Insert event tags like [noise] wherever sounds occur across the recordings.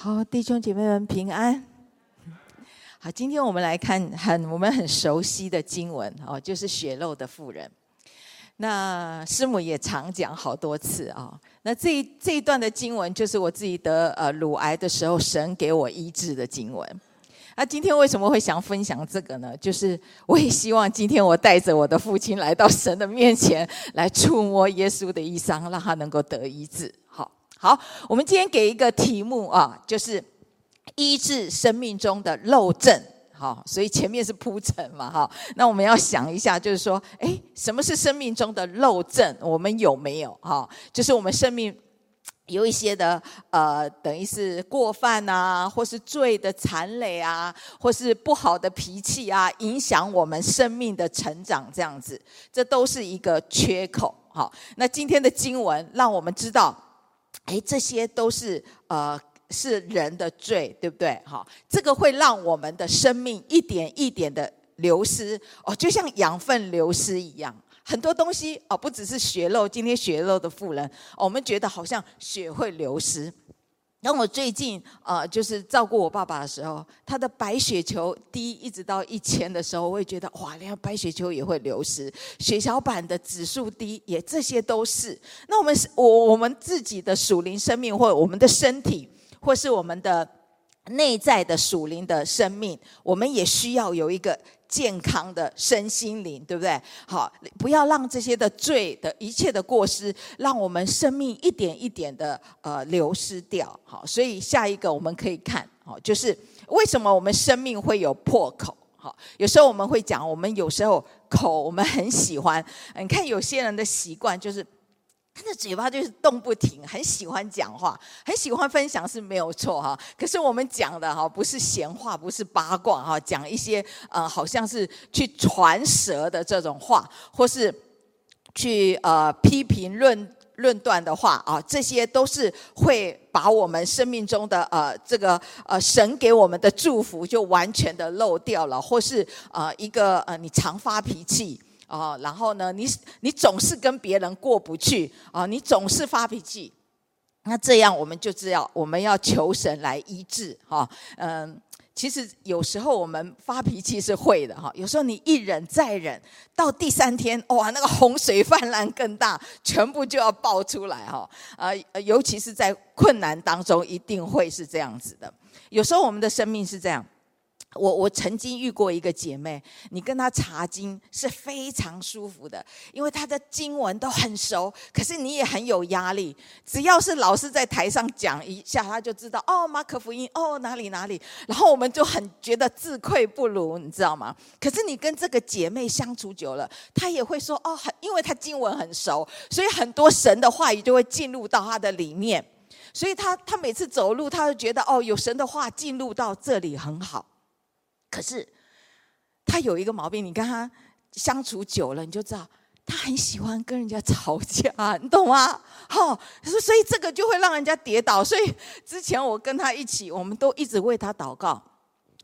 好，弟兄姐妹们平安。好，今天我们来看很我们很熟悉的经文哦，就是血肉的妇人。那师母也常讲好多次啊。那这一这一段的经文，就是我自己得呃乳癌的时候，神给我医治的经文。那今天为什么会想分享这个呢？就是我也希望今天我带着我的父亲来到神的面前，来触摸耶稣的衣裳，让他能够得医治。好，好我们今天给一个题目啊，就是医治生命中的漏症。好，所以前面是铺陈嘛，哈。那我们要想一下，就是说，诶，什么是生命中的漏症？我们有没有？哈，就是我们生命有一些的呃，等于是过犯啊，或是罪的残累啊，或是不好的脾气啊，影响我们生命的成长，这样子，这都是一个缺口。好，那今天的经文让我们知道。哎，这些都是呃是人的罪，对不对？好，这个会让我们的生命一点一点的流失哦，就像养分流失一样。很多东西哦，不只是血肉，今天血肉的富人，我们觉得好像血会流失。当我最近呃，就是照顾我爸爸的时候，他的白血球低一直到一千的时候，我也觉得哇，连白血球也会流失，血小板的指数低，也这些都是。那我们是我我们自己的属灵生命，或我们的身体，或是我们的内在的属灵的生命，我们也需要有一个。健康的身心灵，对不对？好，不要让这些的罪的一切的过失，让我们生命一点一点的呃流失掉。好，所以下一个我们可以看，好，就是为什么我们生命会有破口？好，有时候我们会讲，我们有时候口我们很喜欢，你看有些人的习惯就是。他的嘴巴就是动不停，很喜欢讲话，很喜欢分享是没有错哈。可是我们讲的哈不是闲话，不是八卦哈，讲一些呃好像是去传舌的这种话，或是去呃批评论论断的话啊，这些都是会把我们生命中的呃这个呃神给我们的祝福就完全的漏掉了，或是呃一个呃你常发脾气。哦，然后呢，你你总是跟别人过不去啊，你总是发脾气，那这样我们就知道我们要求神来医治哈。嗯，其实有时候我们发脾气是会的哈，有时候你一忍再忍，到第三天哇，那个洪水泛滥更大，全部就要爆出来哈。啊，尤其是在困难当中，一定会是这样子的。有时候我们的生命是这样。我我曾经遇过一个姐妹，你跟她查经是非常舒服的，因为她的经文都很熟，可是你也很有压力。只要是老师在台上讲一下，她就知道哦，马可福音哦哪里哪里，然后我们就很觉得自愧不如，你知道吗？可是你跟这个姐妹相处久了，她也会说哦，很，因为她经文很熟，所以很多神的话语就会进入到她的里面，所以她她每次走路，她就觉得哦，有神的话进入到这里很好。可是他有一个毛病，你跟他相处久了，你就知道他很喜欢跟人家吵架，你懂吗？[laughs] 好，所以这个就会让人家跌倒。所以之前我跟他一起，我们都一直为他祷告，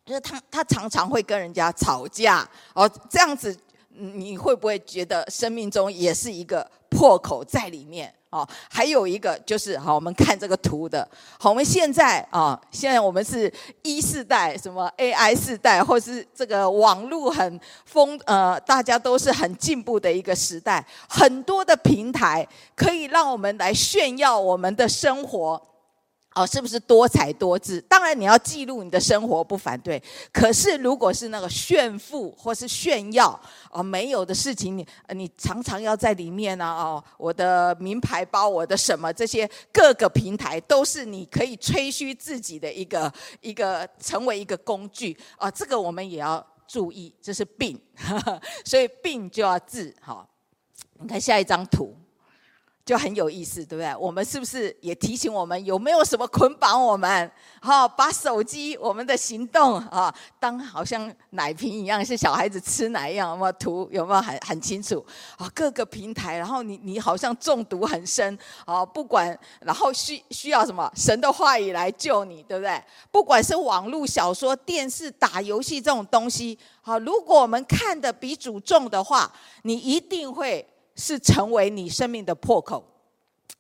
就是他他常常会跟人家吵架哦，这样子你会不会觉得生命中也是一个破口在里面？哦，还有一个就是，好，我们看这个图的，好，我们现在啊，现在我们是一四代，什么 AI 四代，或是这个网络很丰，呃，大家都是很进步的一个时代，很多的平台可以让我们来炫耀我们的生活。哦，是不是多才多姿？当然你要记录你的生活，不反对。可是如果是那个炫富或是炫耀，哦，没有的事情，你你常常要在里面呢、哦，我的名牌包，我的什么这些各个平台都是你可以吹嘘自己的一个一个成为一个工具啊、哦。这个我们也要注意，这是病，呵呵，所以病就要治。好、哦，你看下一张图。就很有意思，对不对？我们是不是也提醒我们有没有什么捆绑我们？好，把手机、我们的行动啊，当好像奶瓶一样，是小孩子吃奶一样，有没有图？有没有很很清楚？啊，各个平台，然后你你好像中毒很深啊，不管，然后需需要什么神的话语来救你，对不对？不管是网络小说、电视、打游戏这种东西，好，如果我们看的比主重的话，你一定会。是成为你生命的破口，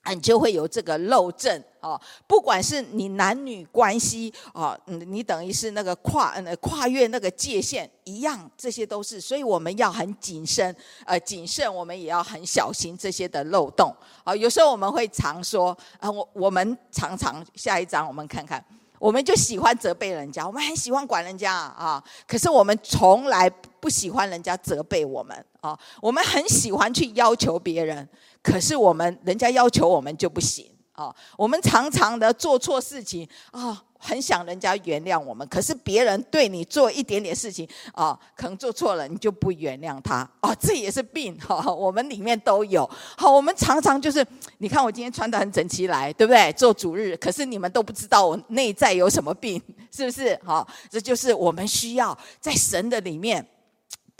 你就会有这个漏症哦，不管是你男女关系哦，你等于是那个跨呃跨越那个界限一样，这些都是，所以我们要很谨慎，呃谨慎，我们也要很小心这些的漏洞啊。有时候我们会常说啊，我我们常常下一章我们看看，我们就喜欢责备人家，我们很喜欢管人家啊，可是我们从来不喜欢人家责备我们啊，我们很喜欢去要求别人。可是我们人家要求我们就不行啊！我们常常的做错事情啊，很想人家原谅我们。可是别人对你做一点点事情啊，可能做错了，你就不原谅他啊，这也是病哈。我们里面都有。好，我们常常就是，你看我今天穿得很整齐来，对不对？做主日，可是你们都不知道我内在有什么病，是不是？好，这就是我们需要在神的里面。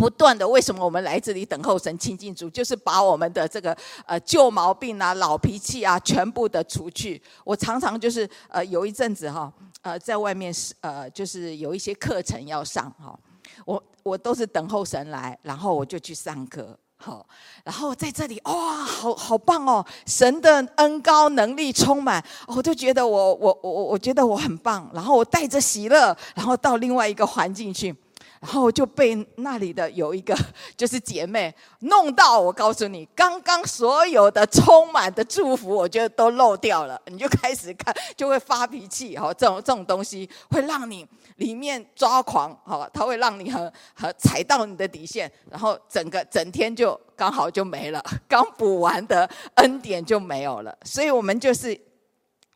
不断的，为什么我们来这里等候神亲近主？就是把我们的这个呃旧毛病啊、老脾气啊，全部的除去。我常常就是呃有一阵子哈，呃在外面是呃就是有一些课程要上哈，我我都是等候神来，然后我就去上课，好，然后在这里哇，好好棒哦，神的恩高能力充满，我就觉得我我我我觉得我很棒，然后我带着喜乐，然后到另外一个环境去。然后就被那里的有一个 [laughs] 就是姐妹弄到，我告诉你，刚刚所有的充满的祝福，我觉得都漏掉了。你就开始看，就会发脾气，哈，这种这种东西会让你里面抓狂，哈，它会让你很 [laughs] 很踩到你的底线，然后整个整天就刚好就没了，[laughs] 刚补完的恩典就没有了。所以我们就是。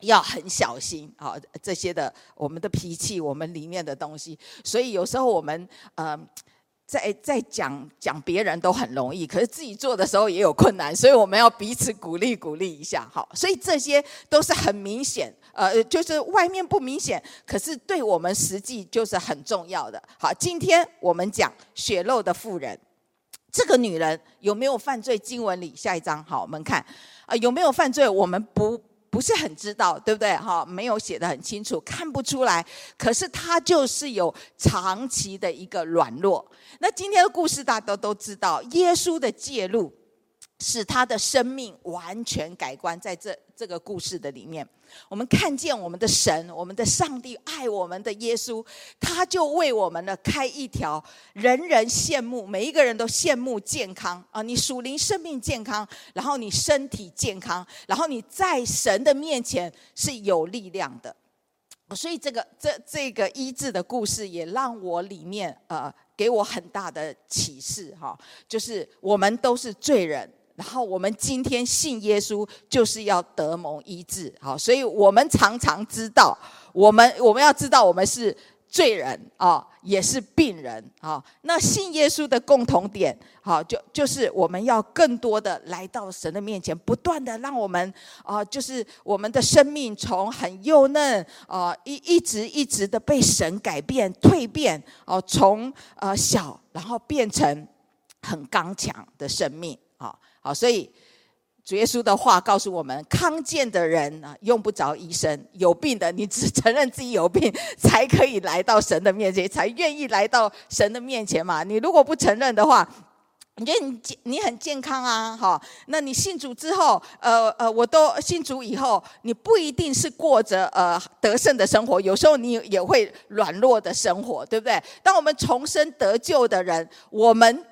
要很小心啊，这些的我们的脾气，我们里面的东西。所以有时候我们呃，在在讲讲别人都很容易，可是自己做的时候也有困难，所以我们要彼此鼓励鼓励一下。好，所以这些都是很明显，呃，就是外面不明显，可是对我们实际就是很重要的。好，今天我们讲血肉的妇人，这个女人有没有犯罪？经文里下一章，好，我们看啊，有没有犯罪？我们不。不是很知道，对不对？哈，没有写的很清楚，看不出来。可是他就是有长期的一个软弱。那今天的故事大家都知道，耶稣的介入。使他的生命完全改观，在这这个故事的里面，我们看见我们的神，我们的上帝爱我们的耶稣，他就为我们呢开一条人人羡慕，每一个人都羡慕健康啊！你属灵生命健康，然后你身体健康，然后你在神的面前是有力量的。所以这个这这个医治的故事也让我里面呃给我很大的启示哈，就是我们都是罪人。然后我们今天信耶稣，就是要得蒙医治，好，所以我们常常知道，我们我们要知道，我们是罪人啊，也是病人啊。那信耶稣的共同点，好，就就是我们要更多的来到神的面前，不断的让我们啊，就是我们的生命从很幼嫩啊，一一直一直的被神改变蜕变，哦，从呃小然后变成很刚强的生命，啊。好，所以主耶稣的话告诉我们：康健的人啊，用不着医生；有病的，你只承认自己有病，才可以来到神的面前，才愿意来到神的面前嘛。你如果不承认的话，你觉得你你很健康啊？好，那你信主之后，呃呃，我都信主以后，你不一定是过着呃得胜的生活，有时候你也会软弱的生活，对不对？当我们重生得救的人，我们。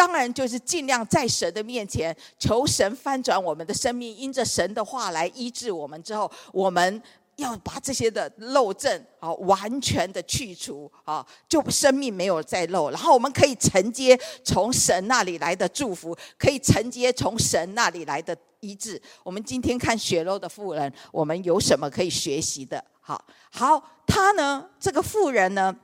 当然，就是尽量在神的面前求神翻转我们的生命，因着神的话来医治我们之后，我们要把这些的漏症啊完全的去除啊，就生命没有再漏，然后我们可以承接从神那里来的祝福，可以承接从神那里来的医治。我们今天看血漏的妇人，我们有什么可以学习的？好，好，他呢，这个妇人呢？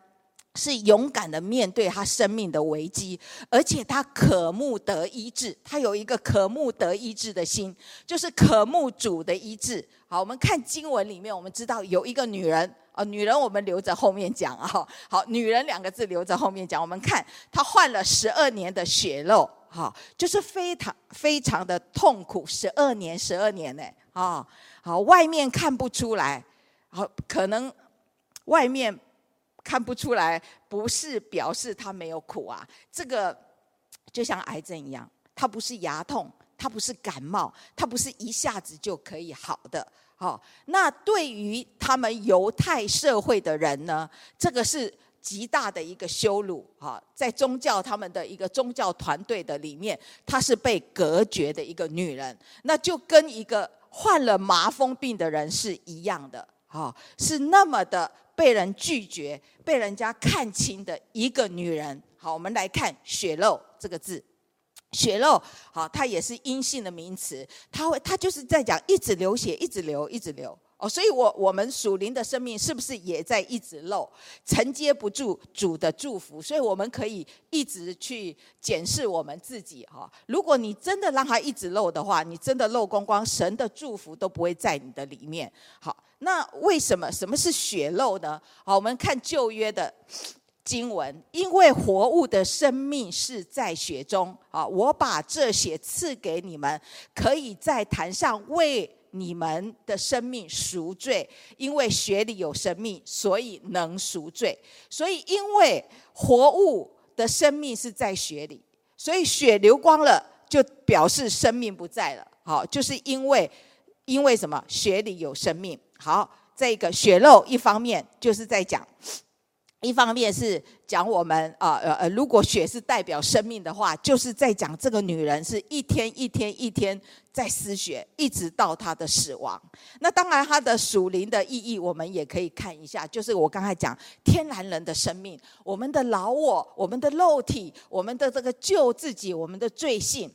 是勇敢的面对他生命的危机，而且他渴慕得医治，他有一个渴慕得医治的心，就是渴慕主的医治。好，我们看经文里面，我们知道有一个女人啊，女人我们留着后面讲啊。好，女人两个字留着后面讲。我们看她患了十二年的血肉，哈，就是非常非常的痛苦，十二年，十二年呢，啊，好，外面看不出来，好，可能外面。看不出来，不是表示他没有苦啊。这个就像癌症一样，它不是牙痛，它不是感冒，它不是一下子就可以好的。好，那对于他们犹太社会的人呢，这个是极大的一个羞辱。哈，在宗教他们的一个宗教团队的里面，她是被隔绝的一个女人，那就跟一个患了麻风病的人是一样的。哈，是那么的被人拒绝、被人家看清的一个女人。好，我们来看“血漏”这个字。血漏，好，它也是阴性的名词，它会，它就是在讲一直流血，一直流，一直流哦。所以，我我们属灵的生命是不是也在一直漏，承接不住主的祝福？所以，我们可以一直去检视我们自己哈。如果你真的让它一直漏的话，你真的漏光光，神的祝福都不会在你的里面。好，那为什么什么是血漏呢？好，我们看旧约的。[sniffs] 经文，因为活物的生命是在血中啊！我把这血赐给你们，可以在坛上为你们的生命赎罪。因为血里有生命，所以能赎罪。所以，因为活物的生命是在血里，所以血流光了，就表示生命不在了。好，就是因为因为什么？血里有生命。好，这个血肉一方面就是在讲。一方面是讲我们啊呃呃，如果血是代表生命的话，就是在讲这个女人是一天一天一天在失血，一直到她的死亡。那当然，她的属灵的意义我们也可以看一下，就是我刚才讲天然人的生命，我们的老我，我们的肉体，我们的这个旧自己，我们的罪性。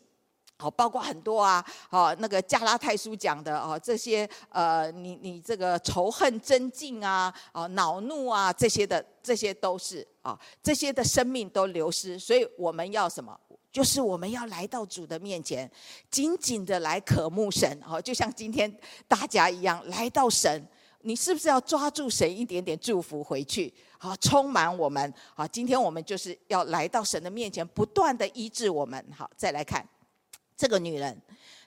好，包括很多啊，好，那个加拉太书讲的哦，这些呃，你你这个仇恨、争竞啊，哦，恼怒啊，这些的，这些都是啊，这些的生命都流失，所以我们要什么？就是我们要来到主的面前，紧紧的来渴慕神，好，就像今天大家一样来到神，你是不是要抓住神一点点祝福回去？好，充满我们，好，今天我们就是要来到神的面前，不断的医治我们。好，再来看。这个女人，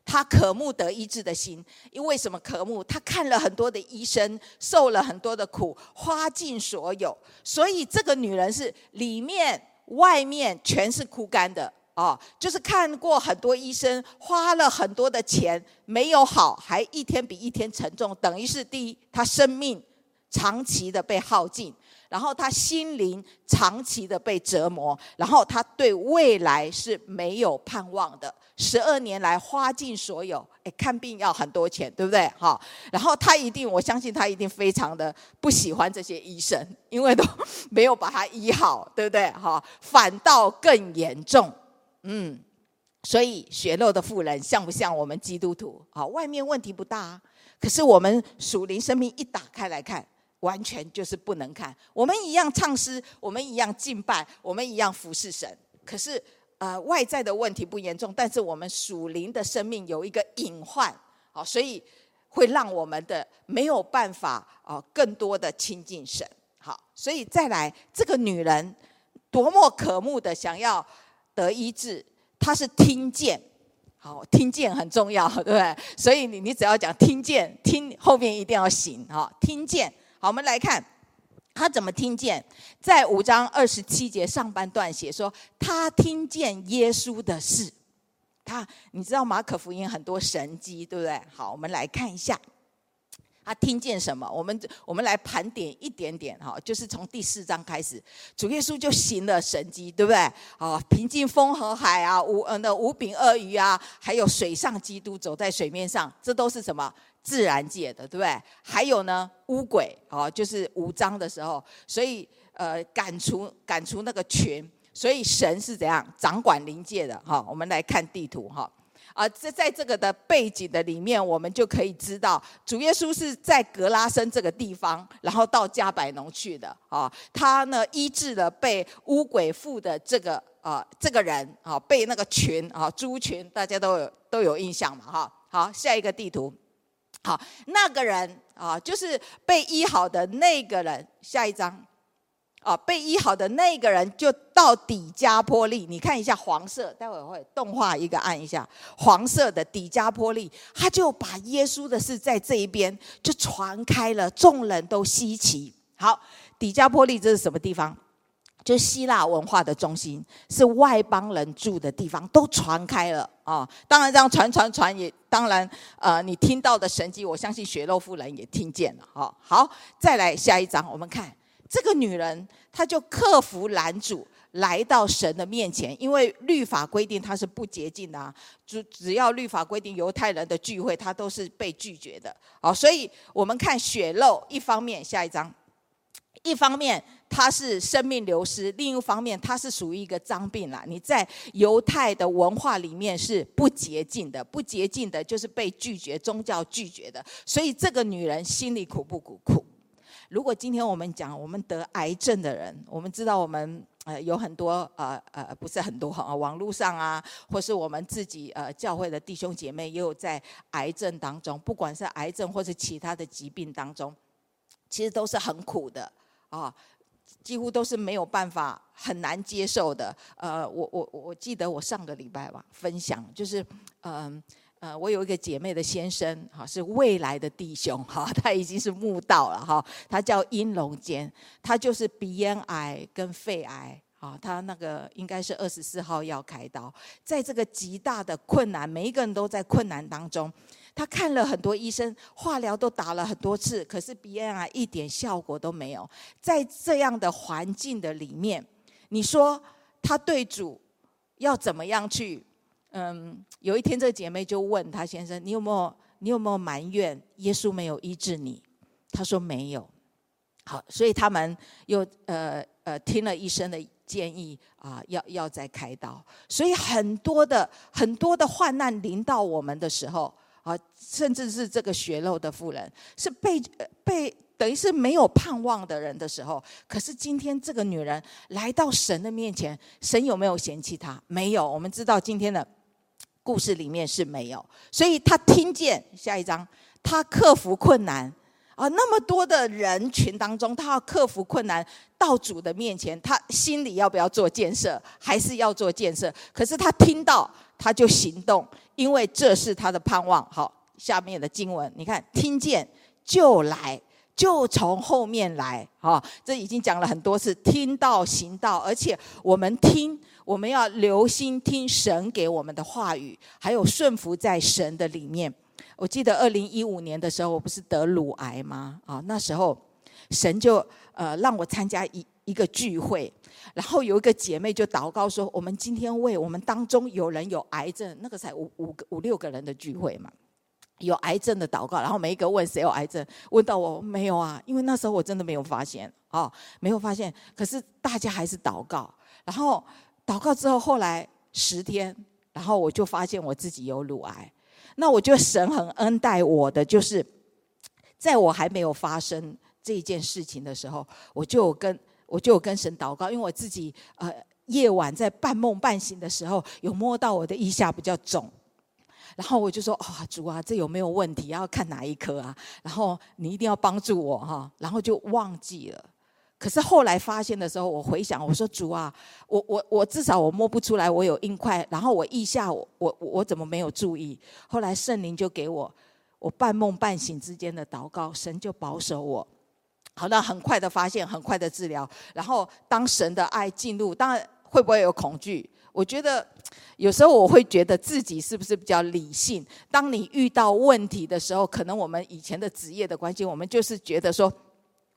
她渴慕得医治的心，因为什么渴慕？她看了很多的医生，受了很多的苦，花尽所有，所以这个女人是里面外面全是枯干的哦，就是看过很多医生，花了很多的钱，没有好，还一天比一天沉重，等于是第一，她生命长期的被耗尽。然后他心灵长期的被折磨，然后他对未来是没有盼望的。十二年来花尽所有，哎，看病要很多钱，对不对？哈，然后他一定，我相信他一定非常的不喜欢这些医生，因为都没有把他医好，对不对？哈，反倒更严重。嗯，所以血肉的富人像不像我们基督徒？好，外面问题不大，可是我们属灵生命一打开来看。完全就是不能看。我们一样唱诗，我们一样敬拜，我们一样服侍神。可是，呃，外在的问题不严重，但是我们属灵的生命有一个隐患，好，所以会让我们的没有办法啊，更多的亲近神。好，所以再来，这个女人多么渴慕的想要得医治，她是听见，好，听见很重要，对不对？所以你你只要讲听见，听后面一定要行，好，听见。好，我们来看他怎么听见，在五章二十七节上半段写说，他听见耶稣的事。他，你知道马可福音很多神迹，对不对？好，我们来看一下，他听见什么？我们我们来盘点一点点哈，就是从第四章开始，主耶稣就行了神迹，对不对？啊，平静风和海啊，五呃那五饼鳄鱼啊，还有水上基督走在水面上，这都是什么？自然界的，对不对？还有呢，污鬼哦，就是五章的时候，所以呃，赶除赶除那个群，所以神是怎样掌管灵界的？哈，我们来看地图哈啊，在在这个的背景的里面，我们就可以知道，主耶稣是在格拉森这个地方，然后到迦百农去的啊。他呢医治了被污鬼附的这个啊这个人啊，被那个群啊猪群，大家都有都有印象嘛哈。好，下一个地图。好，那个人啊，就是被医好的那个人。下一张，啊，被医好的那个人就到底加波利。你看一下黄色，待会会动画一个按一下黄色的底加波利，他就把耶稣的事在这一边就传开了，众人都稀奇。好，底加波利这是什么地方？就希腊文化的中心，是外邦人住的地方，都传开了啊、当然这样传传传也，当然呃，你听到的神迹，我相信血肉妇人也听见了。好、哦，好，再来下一章，我们看这个女人，她就克服拦阻，来到神的面前，因为律法规定她是不洁净的啊，只只要律法规定犹太人的聚会，她都是被拒绝的。好，所以我们看血肉，一方面下一章，一方面。他是生命流失，另一方面，他是属于一个脏病啦。你在犹太的文化里面是不洁净的，不洁净的就是被拒绝，宗教拒绝的。所以这个女人心里苦不苦？苦。如果今天我们讲我们得癌症的人，我们知道我们呃有很多呃呃不是很多哈，网络上啊，或是我们自己呃教会的弟兄姐妹也有在癌症当中，不管是癌症或是其他的疾病当中，其实都是很苦的啊。几乎都是没有办法，很难接受的。呃，我我我记得我上个礼拜吧分享，就是嗯，呃，我有一个姐妹的先生哈，是未来的弟兄哈，[laughs] 他已经是慕道了哈，他叫殷龙坚，他就是鼻咽癌跟肺癌啊，他那个应该是二十四号要开刀，在这个极大的困难，每一个人都在困难当中。他看了很多医生，化疗都打了很多次，可是鼻咽癌一点效果都没有。在这样的环境的里面，你说他对主要怎么样去？嗯，有一天这个姐妹就问他先生：“你有没有你有没有埋怨耶稣没有医治你？”他说没有。好，所以他们又呃呃听了医生的建议啊，要要再开刀。所以很多的很多的患难临到我们的时候。啊，甚至是这个血肉的妇人，是被被等于是没有盼望的人的时候，可是今天这个女人来到神的面前，神有没有嫌弃她？没有。我们知道今天的故事里面是没有，所以他听见下一章，他克服困难啊，那么多的人群当中，他要克服困难到主的面前，他心里要不要做建设？还是要做建设？可是他听到，他就行动。因为这是他的盼望。好，下面的经文，你看，听见就来，就从后面来。啊，这已经讲了很多次，听到行道，而且我们听，我们要留心听神给我们的话语，还有顺服在神的里面。我记得二零一五年的时候，我不是得乳癌吗？啊，那时候神就呃让我参加一一个聚会。然后有一个姐妹就祷告说：“我们今天为我们当中有人有癌症，那个才五五个五六个人的聚会嘛，有癌症的祷告。然后每一个问谁有癌症，问到我没有啊，因为那时候我真的没有发现哦，没有发现。可是大家还是祷告。然后祷告之后，后来十天，然后我就发现我自己有乳癌。那我觉得神很恩待我的，就是在我还没有发生这件事情的时候，我就跟。我就跟神祷告，因为我自己呃夜晚在半梦半醒的时候，有摸到我的腋下比较肿，然后我就说：“啊、主啊，这有没有问题？要看哪一科啊？然后你一定要帮助我哈。”然后就忘记了。可是后来发现的时候，我回想，我说：“主啊，我我我至少我摸不出来我有硬块，然后我腋下我我我怎么没有注意？”后来圣灵就给我，我半梦半醒之间的祷告，神就保守我。好，那很快的发现，很快的治疗。然后，当神的爱进入，当然会不会有恐惧？我觉得有时候我会觉得自己是不是比较理性？当你遇到问题的时候，可能我们以前的职业的关系，我们就是觉得说，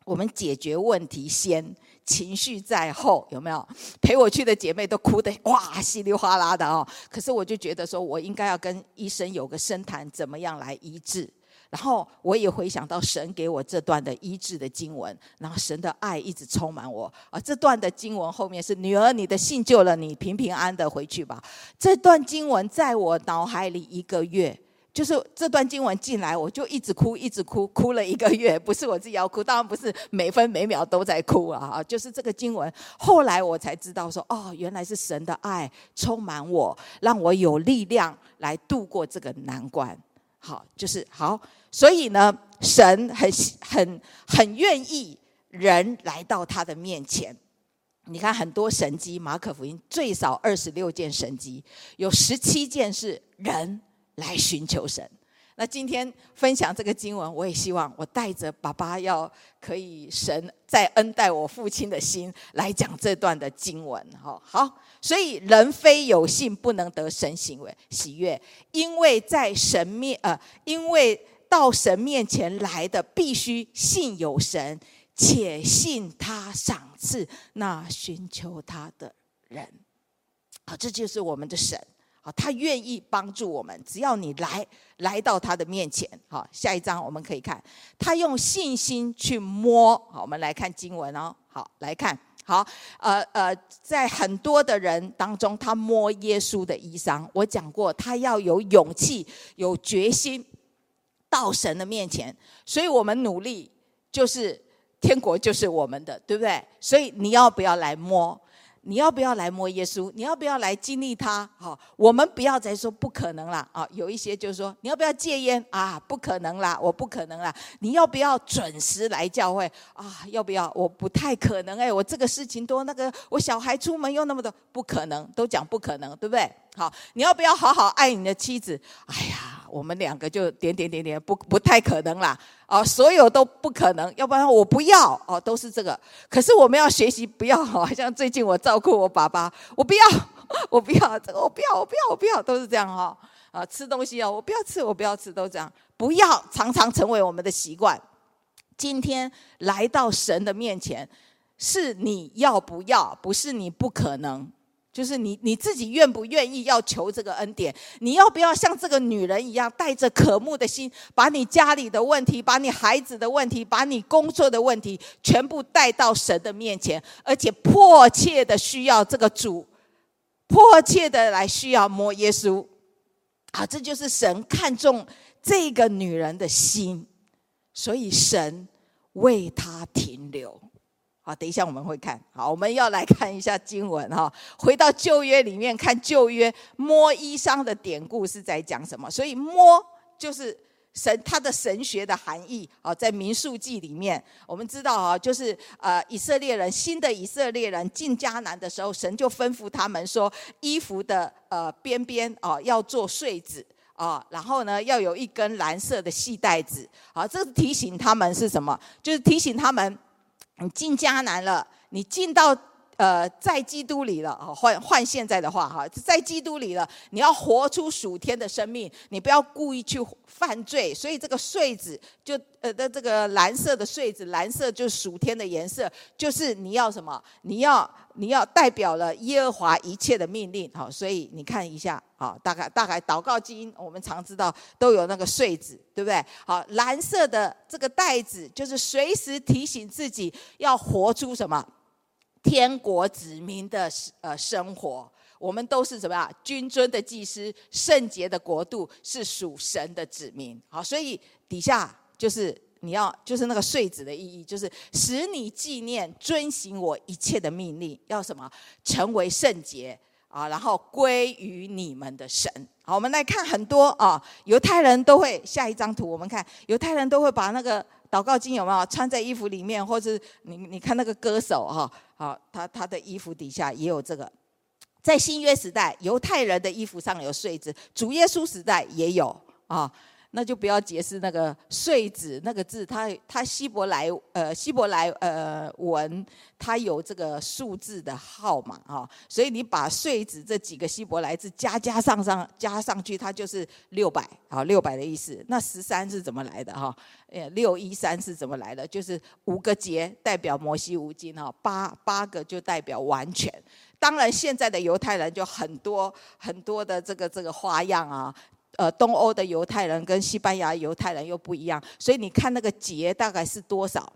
我们解决问题先，情绪在后，有没有？陪我去的姐妹都哭得哇稀里哗啦的哦。可是我就觉得说，我应该要跟医生有个深谈，怎么样来医治？然后我也回想到神给我这段的医治的经文，然后神的爱一直充满我啊。这段的经文后面是女儿，你的信救了你，平平安的回去吧。这段经文在我脑海里一个月，就是这段经文进来，我就一直哭，一直哭，哭了一个月。不是我自己要哭，当然不是每分每秒都在哭啊。啊，就是这个经文，后来我才知道说，哦，原来是神的爱充满我，让我有力量来度过这个难关。好，就是好。所以呢，神很很很愿意人来到他的面前。你看很多神迹，马可福音最少二十六件神迹，有十七件是人来寻求神。那今天分享这个经文，我也希望我带着爸爸要可以神再恩待我父亲的心来讲这段的经文。哈，好，所以人非有信不能得神行为喜悦，因为在神面呃，因为到神面前来的必须信有神，且信他赏赐那寻求他的人。好，这就是我们的神。他愿意帮助我们，只要你来来到他的面前。好，下一章我们可以看，他用信心去摸。好，我们来看经文哦。好，来看，好，呃呃，在很多的人当中，他摸耶稣的衣裳。我讲过，他要有勇气、有决心到神的面前。所以我们努力，就是天国就是我们的，对不对？所以你要不要来摸？你要不要来摸耶稣？你要不要来经历他？好，我们不要再说不可能了啊！有一些就是说，你要不要戒烟啊？不可能啦，我不可能啦。你要不要准时来教会啊？要不要？我不太可能哎，我这个事情多，那个我小孩出门又那么多，不可能，都讲不可能，对不对？好，你要不要好好爱你的妻子？哎呀，我们两个就点点点点，不不太可能啦。哦，所有都不可能，要不然我不要哦，都是这个。可是我们要学习不要，好像最近我照顾我爸爸，我不要，[laughs] 我不要这个，我不要，我不要，我不要，都是这样哈。啊，吃东西哦，我不要吃，我不要吃，都这样。不要常常成为我们的习惯。今天来到神的面前，是你要不要，不是你不可能。就是你你自己愿不愿意要求这个恩典？你要不要像这个女人一样，带着渴慕的心，把你家里的问题、把你孩子的问题、把你工作的问题，全部带到神的面前，而且迫切的需要这个主，迫切的来需要摸耶稣。啊，这就是神看重这个女人的心，所以神为她停留。好，等一下我们会看。好，我们要来看一下经文哈。回到旧约里面看旧约摸衣裳的典故是在讲什么？所以摸就是神他的神学的含义啊，在民数记里面我们知道啊，就是呃以色列人新的以色列人进迦南的时候，神就吩咐他们说，衣服的呃边边啊要做穗子啊，然后呢要有一根蓝色的细带子。好，这是提醒他们是什么？就是提醒他们。你进迦南了，你进到呃在基督里了，换换现在的话哈，在基督里了，你要活出属天的生命，你不要故意去犯罪。所以这个穗子就呃的这个蓝色的穗子，蓝色就是属天的颜色，就是你要什么？你要你要代表了耶和华一切的命令。好，所以你看一下啊，大概大概祷告经我们常知道都有那个穗子。对不对？好，蓝色的这个带子，就是随时提醒自己要活出什么天国子民的呃生活。我们都是什么呀？君尊的祭司，圣洁的国度，是属神的子民。好，所以底下就是你要，就是那个穗子的意义，就是使你纪念遵行我一切的命令，要什么？成为圣洁。啊，然后归于你们的神。好，我们来看很多啊，犹太人都会下一张图，我们看犹太人都会把那个祷告经有没有穿在衣服里面，或是你你看那个歌手哈，好，他他的衣服底下也有这个。在新约时代，犹太人的衣服上有穗子，主耶稣时代也有啊。那就不要解释那个“穗子”那个字，它它希伯来呃希伯来呃文，它有这个数字的号码啊，所以你把“穗子”这几个希伯来字加加上上加上去，它就是六百啊，六百的意思。那十三是怎么来的哈？呃，六一三是怎么来的？就是五个节代表摩西五经哈，八八个就代表完全。当然，现在的犹太人就很多很多的这个这个花样啊。呃，东欧的犹太人跟西班牙犹太人又不一样，所以你看那个节大概是多少，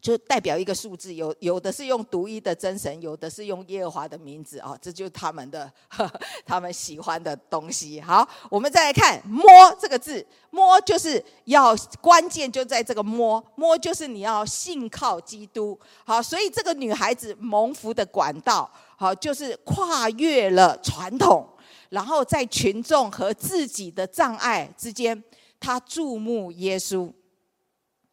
就代表一个数字。有有的是用独一的真神，有的是用耶和华的名字啊，这就是他们的呵 [laughs] 他们喜欢的东西。好，我们再来看“摸”这个字，“摸”就是要关键就在这个“摸”，“摸”就是你要信靠基督。好，所以这个女孩子蒙福的管道，好，就是跨越了传统。然后在群众和自己的障碍之间，他注目耶稣，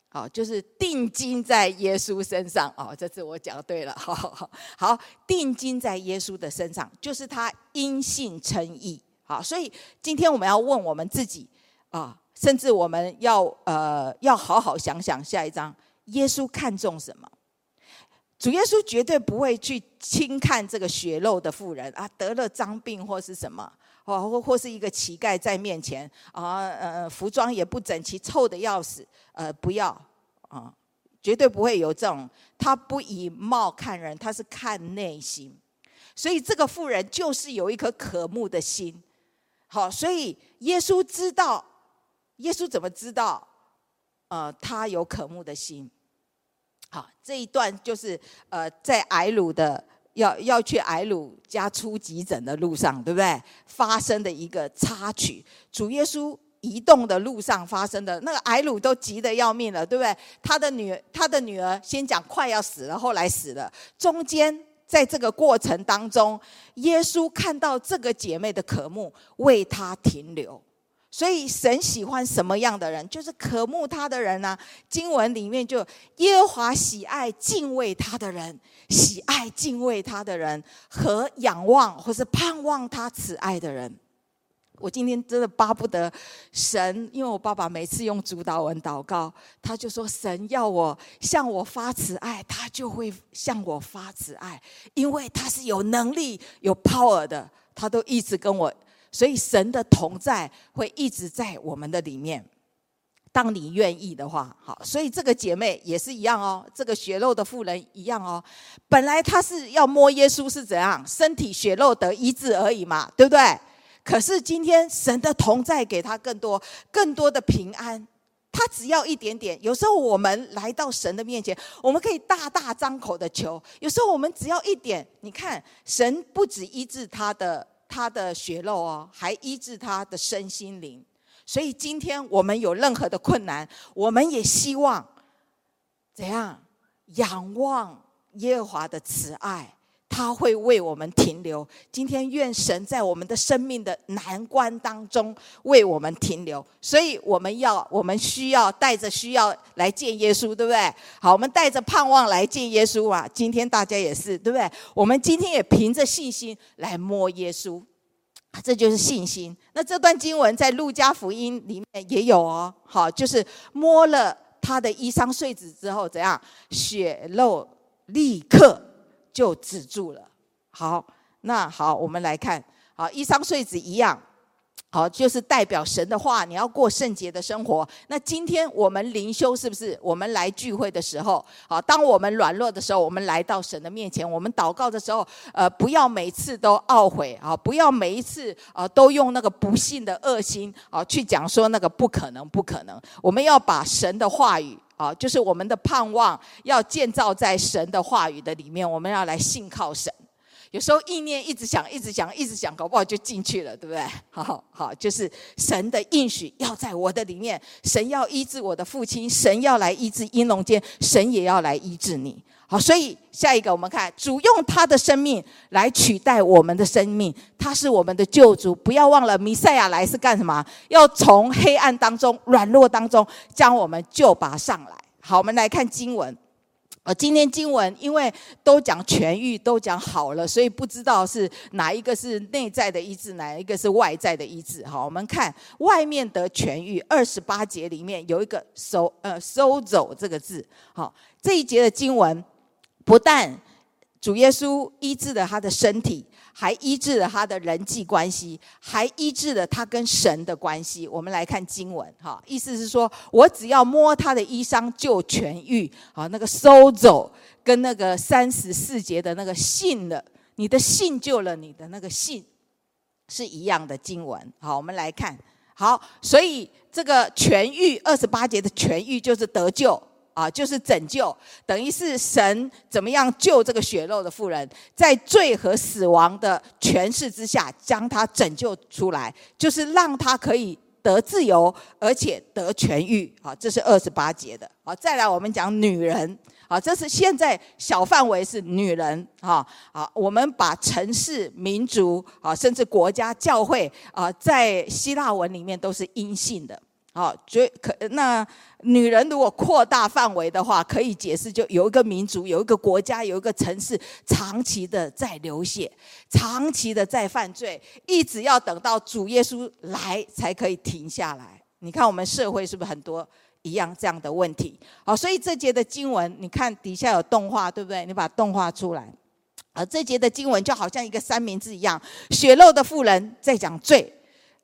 好，就是定睛在耶稣身上。哦，这次我讲对了，[laughs] 好好好，定睛在耶稣的身上，就是他因信称义。好，所以今天我们要问我们自己啊，甚至我们要呃要好好想想下一章，耶稣看重什么？主耶稣绝对不会去轻看这个血肉的妇人啊，得了脏病或是什么，或或是一个乞丐在面前啊，呃，服装也不整齐，臭的要死，呃，不要啊，绝对不会有这种。他不以貌看人，他是看内心。所以这个妇人就是有一颗渴慕的心。好，所以耶稣知道，耶稣怎么知道？呃，他有渴慕的心。好，这一段就是呃，在埃鲁的要要去埃鲁家出急诊的路上，对不对？发生的一个插曲，主耶稣移动的路上发生的那个埃鲁都急得要命了，对不对？他的女他的女儿先讲快要死了，后来死了。中间在这个过程当中，耶稣看到这个姐妹的渴慕，为她停留。所以神喜欢什么样的人？就是渴慕他的人啊。经文里面就耶和华喜爱敬畏他的人，喜爱敬畏他的人和仰望或是盼望他慈爱的人。我今天真的巴不得神，因为我爸爸每次用主祷文祷告，他就说神要我向我发慈爱，他就会向我发慈爱，因为他是有能力、有 power 的，他都一直跟我。所以神的同在会一直在我们的里面，当你愿意的话，好。所以这个姐妹也是一样哦，这个血肉的妇人一样哦。本来她是要摸耶稣是怎样，身体血肉得医治而已嘛，对不对？可是今天神的同在给她更多、更多的平安。她只要一点点。有时候我们来到神的面前，我们可以大大张口的求。有时候我们只要一点，你看神不止医治她的。他的血肉哦，还医治他的身心灵。所以今天我们有任何的困难，我们也希望怎样仰望耶和华的慈爱，他会为我们停留。今天愿神在我们的生命的难关当中为我们停留。所以我们要，我们需要带着需要来见耶稣，对不对？好，我们带着盼望来见耶稣啊！今天大家也是，对不对？我们今天也凭着信心来摸耶稣。这就是信心。那这段经文在路加福音里面也有哦。好，就是摸了他的衣裳繸子之后，怎样？血肉立刻就止住了。好，那好，我们来看，好，衣裳繸子一样。好，就是代表神的话，你要过圣洁的生活。那今天我们灵修是不是？我们来聚会的时候，好，当我们软弱的时候，我们来到神的面前，我们祷告的时候，呃，不要每次都懊悔啊，不要每一次啊都用那个不信的恶心啊去讲说那个不可能，不可能。我们要把神的话语啊，就是我们的盼望，要建造在神的话语的里面。我们要来信靠神。有时候意念一直想，一直想，一直想，搞不好就进去了，对不对？好好，就是神的应许要在我的里面。神要医治我的父亲，神要来医治英龙坚，神也要来医治你。好，所以下一个我们看，主用他的生命来取代我们的生命，他是我们的救主。不要忘了，弥赛亚来是干什么？要从黑暗当中、软弱当中将我们救拔上来。好，我们来看经文。呃，今天经文因为都讲痊愈，都讲好了，所以不知道是哪一个是内在的医治，哪一个是外在的医治。好，我们看外面的痊愈，二十八节里面有一个收呃收走这个字。好，这一节的经文不但主耶稣医治了他的身体。还医治了他的人际关系，还医治了他跟神的关系。我们来看经文，哈，意思是说我只要摸他的衣裳就痊愈。好，那个收走跟那个三十四节的那个信了，你的信救了你的那个信，是一样的经文。好，我们来看，好，所以这个痊愈二十八节的痊愈就是得救。啊，就是拯救，等于是神怎么样救这个血肉的妇人，在罪和死亡的权势之下，将他拯救出来，就是让他可以得自由，而且得痊愈。好，这是二十八节的。好，再来我们讲女人。好，这是现在小范围是女人。哈，好，我们把城市、民族啊，甚至国家、教会啊，在希腊文里面都是阴性的。好，所以可那女人如果扩大范围的话，可以解释就有一个民族、有一个国家、有一个城市，长期的在流血，长期的在犯罪，一直要等到主耶稣来才可以停下来。你看我们社会是不是很多一样这样的问题？好，所以这节的经文，你看底下有动画，对不对？你把动画出来。啊，这节的经文就好像一个三明治一样，血肉的妇人在讲罪，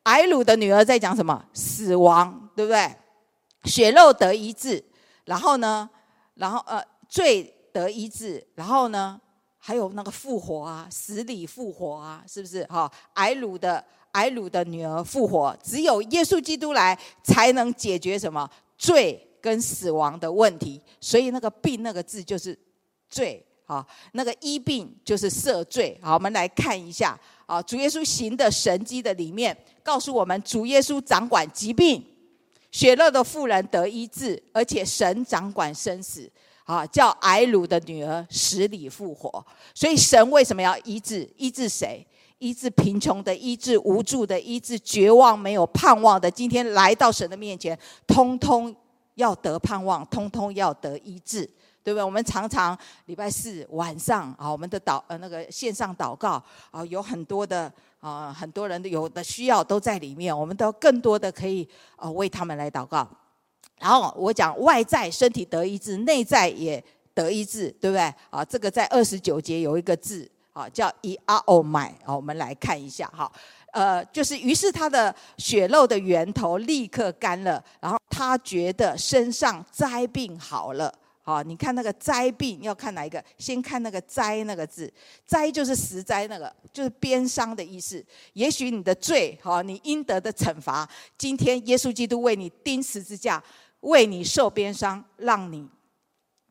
睚鲁的女儿在讲什么？死亡，对不对？血肉得医治，然后呢，然后呃，罪得医治，然后呢，还有那个复活啊，死里复活啊，是不是？哈，睚鲁的睚鲁的女儿复活，只有耶稣基督来才能解决什么罪跟死亡的问题。所以那个病那个字就是罪。好，那个医病就是赦罪。好，我们来看一下。啊，主耶稣行的神迹的里面，告诉我们，主耶稣掌管疾病，血漏的妇人得医治，而且神掌管生死。啊，叫睚鲁的女儿死里复活。所以神为什么要医治？医治谁？医治贫穷的，医治无助的，医治绝望没有盼望的。今天来到神的面前，通通要得盼望，通通要得医治。对不对？我们常常礼拜四晚上啊，我们的祷呃那个线上祷告啊，有很多的啊，很多人有的需要都在里面，我们都更多的可以啊为他们来祷告。然后我讲外在身体得医治，内在也得医治，对不对？啊，这个在二十九节有一个字啊，叫以阿欧买啊，我们来看一下哈。呃，就是于是他的血肉的源头立刻干了，然后他觉得身上灾病好了。好，你看那个灾病要看哪一个？先看那个灾那个字，灾就是十灾那个，就是鞭伤的意思。也许你的罪，好，你应得的惩罚，今天耶稣基督为你钉十字架，为你受鞭伤，让你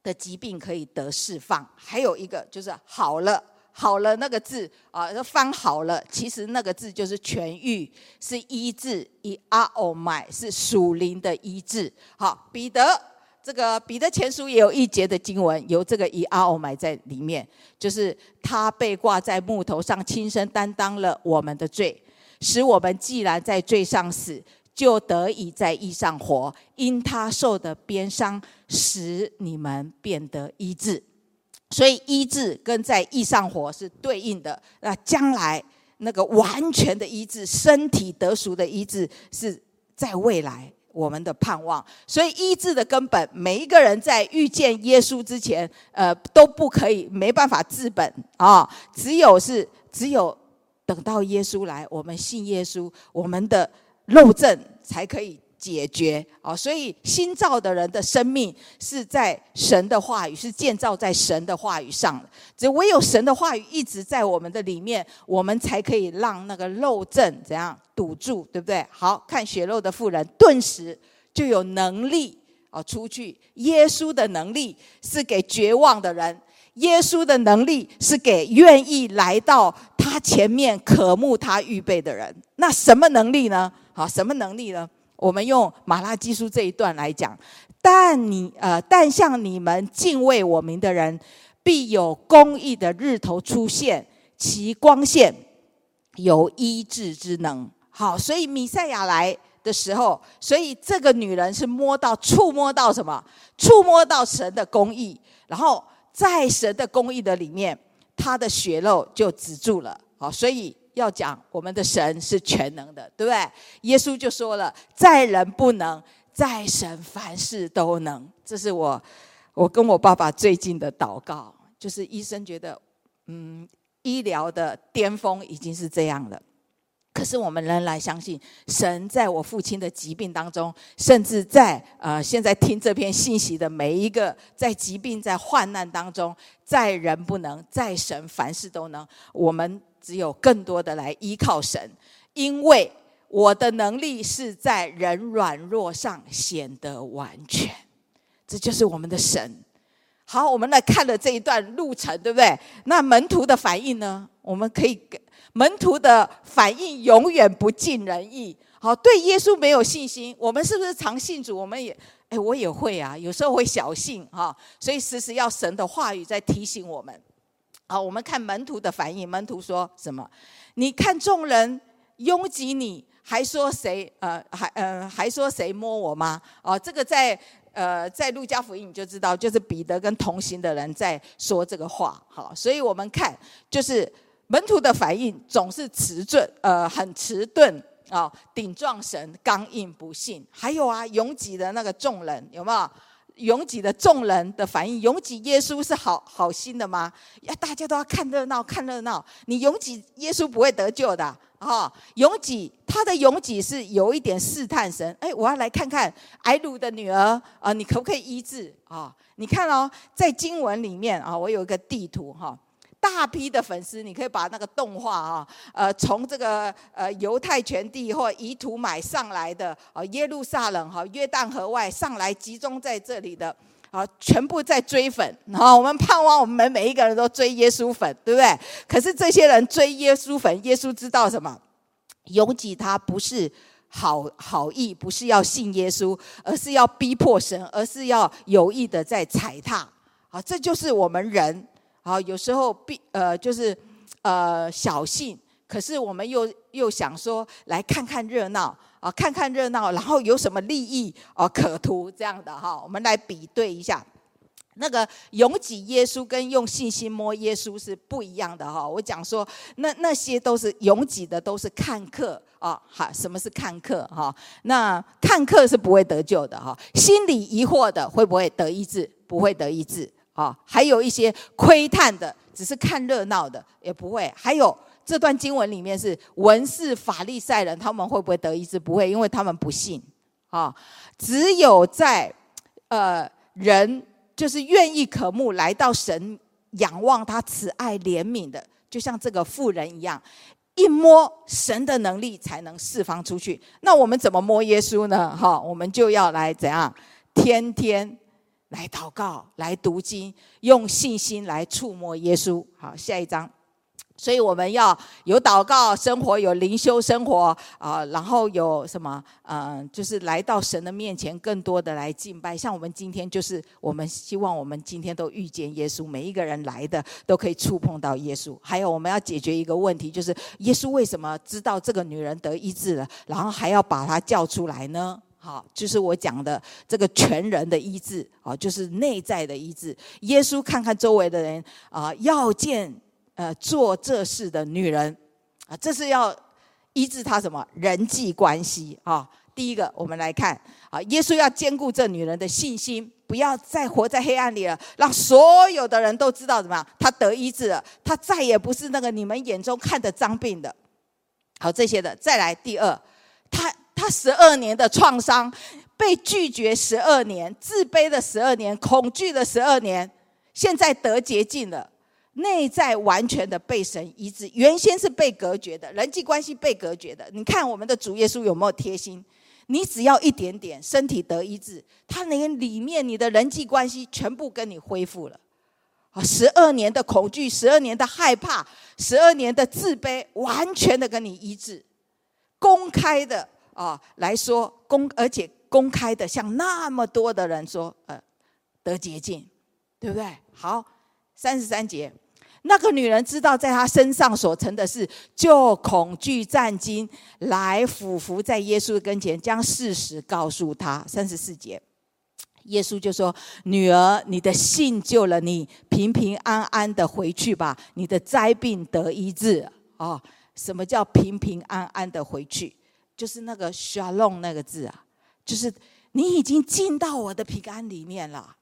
的疾病可以得释放。还有一个就是好了，好了那个字啊，翻好了，其实那个字就是痊愈，是医治，以阿欧买是属灵的医治。好，彼得。这个彼得前书也有一节的经文，有这个以阿欧埋在里面，就是他被挂在木头上，亲身担当了我们的罪，使我们既然在罪上死，就得以在义上活。因他受的鞭伤，使你们变得医治。所以医治跟在义上活是对应的。那将来那个完全的医治，身体得赎的医治，是在未来。我们的盼望，所以医治的根本，每一个人在遇见耶稣之前，呃，都不可以，没办法治本啊。只有是，只有等到耶稣来，我们信耶稣，我们的肉症才可以解决啊。所以新造的人的生命是在神的话语，是建造在神的话语上的。只唯有神的话语一直在我们的里面，我们才可以让那个漏症怎样？堵住，对不对？好，看血肉的妇人，顿时就有能力啊出去。耶稣的能力是给绝望的人，耶稣的能力是给愿意来到他前面渴慕他预备的人。那什么能力呢？好，什么能力呢？我们用马拉基书这一段来讲。但你呃，但像你们敬畏我名的人，必有公义的日头出现，其光线有医治之能。好，所以米赛亚来的时候，所以这个女人是摸到、触摸到什么？触摸到神的公义，然后在神的公义的里面，她的血肉就止住了。好，所以要讲我们的神是全能的，对不对？耶稣就说了：“在人不能，在神凡事都能。”这是我，我跟我爸爸最近的祷告，就是医生觉得，嗯，医疗的巅峰已经是这样了。可是我们仍然相信，神在我父亲的疾病当中，甚至在呃现在听这篇信息的每一个，在疾病在患难当中，在人不能，在神凡事都能。我们只有更多的来依靠神，因为我的能力是在人软弱上显得完全。这就是我们的神。好，我们来看了这一段路程，对不对？那门徒的反应呢？我们可以。门徒的反应永远不尽人意。好，对耶稣没有信心，我们是不是常信主？我们也，哎，我也会啊，有时候会小信哈。所以时时要神的话语在提醒我们。好，我们看门徒的反应。门徒说什么？你看众人拥挤你，还说谁？呃，还呃，还说谁摸我吗？哦，这个在呃，在路加福音你就知道，就是彼得跟同行的人在说这个话。好，所以我们看就是。门徒的反应总是迟钝，呃，很迟钝，啊，顶撞神，刚硬不信。还有啊，拥挤的那个众人有没有？拥挤的众人的反应，拥挤耶稣是好好心的吗？要大家都要看热闹，看热闹。你拥挤耶稣不会得救的啊！拥挤他的拥挤是有一点试探神。哎，我要来看看埃鲁的女儿啊，你可不可以医治啊？你看哦，在经文里面啊，我有一个地图哈。大批的粉丝，你可以把那个动画啊，呃，从这个呃犹太全地或以土买上来的啊，耶路撒冷哈，约旦河外上来集中在这里的啊，全部在追粉。然后我们盼望我们每一个人都追耶稣粉，对不对？可是这些人追耶稣粉，耶稣知道什么？拥挤他不是好好意，不是要信耶稣，而是要逼迫神，而是要有意的在踩踏。啊，这就是我们人。好，有时候必呃就是呃小信，可是我们又又想说来看看热闹啊，看看热闹，然后有什么利益啊可图这样的哈，我们来比对一下，那个拥挤耶稣跟用信心摸耶稣是不一样的哈。我讲说那那些都是拥挤的，都是看客啊。好，什么是看客哈？那看客是不会得救的哈。心里疑惑的会不会得医治？不会得医治。啊，还有一些窥探的，只是看热闹的，也不会。还有这段经文里面是文士、法利赛人，他们会不会得医治？不会，因为他们不信。啊，只有在呃人就是愿意渴慕来到神仰望他慈爱怜悯的，就像这个妇人一样，一摸神的能力才能释放出去。那我们怎么摸耶稣呢？哈，我们就要来怎样？天天。来祷告，来读经，用信心来触摸耶稣。好，下一章。所以我们要有祷告生活，有灵修生活啊，然后有什么？嗯，就是来到神的面前，更多的来敬拜。像我们今天，就是我们希望我们今天都遇见耶稣，每一个人来的都可以触碰到耶稣。还有，我们要解决一个问题，就是耶稣为什么知道这个女人得医治了，然后还要把她叫出来呢？好，就是我讲的这个全人的医治啊，就是内在的医治。耶稣看看周围的人啊，要见呃做这事的女人啊，这是要医治他什么人际关系啊？第一个，我们来看啊，耶稣要兼顾这女人的信心，不要再活在黑暗里了，让所有的人都知道怎么样，她得医治了，她再也不是那个你们眼中看的脏病的。好，这些的，再来第二，他。他十二年的创伤，被拒绝十二年，自卑的十二年，恐惧的十二年，现在得洁净了，内在完全的被神医治。原先是被隔绝的，人际关系被隔绝的。你看我们的主耶稣有没有贴心？你只要一点点，身体得医治，他连里面你的人际关系全部跟你恢复了。啊，十二年的恐惧，十二年的害怕，十二年的自卑，完全的跟你医治，公开的。啊，来说公，而且公开的向那么多的人说，呃，得洁净，对不对？好，三十三节，那个女人知道在她身上所成的事，就恐惧战惊，来俯伏在耶稣跟前，将事实告诉他。三十四节，耶稣就说：“女儿，你的信救了你，平平安安的回去吧，你的灾病得医治。”哦，什么叫平平安安的回去？就是那个沙龙那个字啊，就是你已经进到我的平安里面了，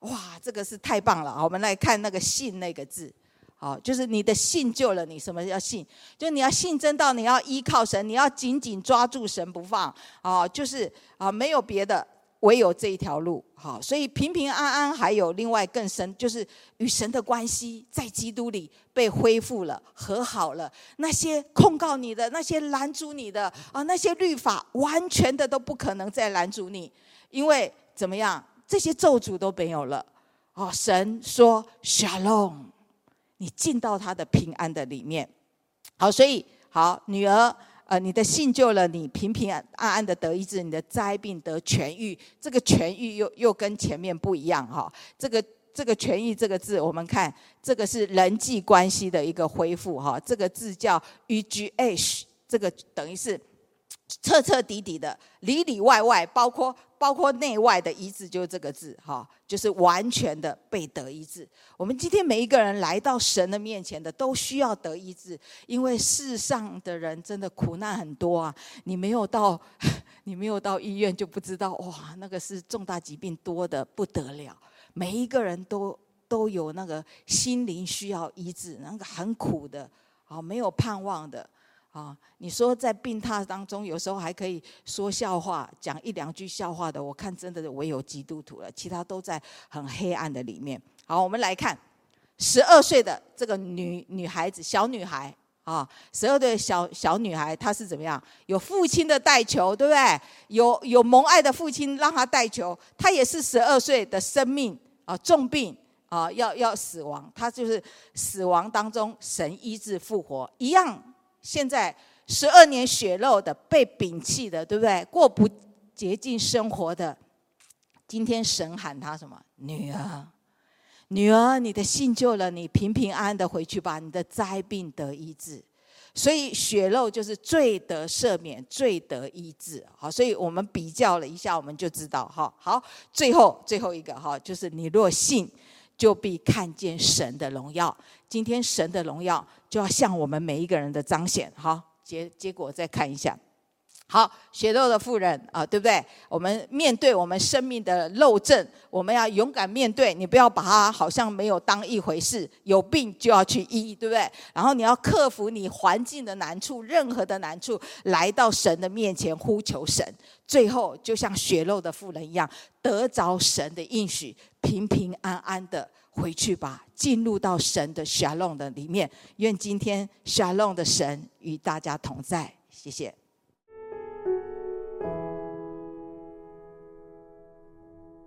哇，这个是太棒了！我们来看那个信那个字，好，就是你的信救了你。什么叫信？就你要信真到，你要依靠神，你要紧紧抓住神不放啊！就是啊，没有别的。唯有这一条路，好，所以平平安安，还有另外更深，就是与神的关系在基督里被恢复了，和好了。那些控告你的，那些拦阻你的啊，那些律法，完全的都不可能再拦阻你，因为怎么样，这些咒诅都没有了。哦，神说 Shalom，你进到他的平安的里面。好，所以好，女儿。呃，你的信救了你，平平安安的得医治，你的灾病得痊愈。这个痊愈又又跟前面不一样哈。这个这个痊愈这个字，我们看这个是人际关系的一个恢复哈。这个字叫 UGH，这个等于是彻彻底底的，里里外外，包括包括内外的医治，就是这个字哈，就是完全的被得医治。我们今天每一个人来到神的面前的，都需要得医治，因为世上的人真的苦难很多啊。你没有到，[laughs] 你没有到医院就不知道哇，那个是重大疾病多得不得了。每一个人都都有那个心灵需要医治，那个很苦的啊，没有盼望的。啊，你说在病榻当中，有时候还可以说笑话，讲一两句笑话的，我看真的唯有基督徒了，其他都在很黑暗的里面。好，我们来看十二岁的这个女女孩子，小女孩啊，十二岁的小小女孩，她是怎么样？有父亲的带球，对不对？有有蒙爱的父亲让她带球，她也是十二岁的生命啊，重病啊，要要死亡，她就是死亡当中神医治复活一样。现在十二年血肉的被摒弃的，对不对？过不洁净生活的，今天神喊他什么？女儿，女儿，你的信救了你，平平安安的回去吧，你的灾病得医治。所以血肉就是罪得赦免，罪得医治。好，所以我们比较了一下，我们就知道哈。好，最后最后一个哈，就是你若信。就必看见神的荣耀。今天神的荣耀就要向我们每一个人的彰显。好，结结果再看一下。好，血肉的妇人啊，对不对？我们面对我们生命的漏症，我们要勇敢面对。你不要把它好像没有当一回事，有病就要去医，对不对？然后你要克服你环境的难处，任何的难处，来到神的面前呼求神。最后，就像血肉的妇人一样，得着神的应许，平平安安的回去吧，进入到神的 Shalom 的里面。愿今天 Shalom 的神与大家同在。谢谢。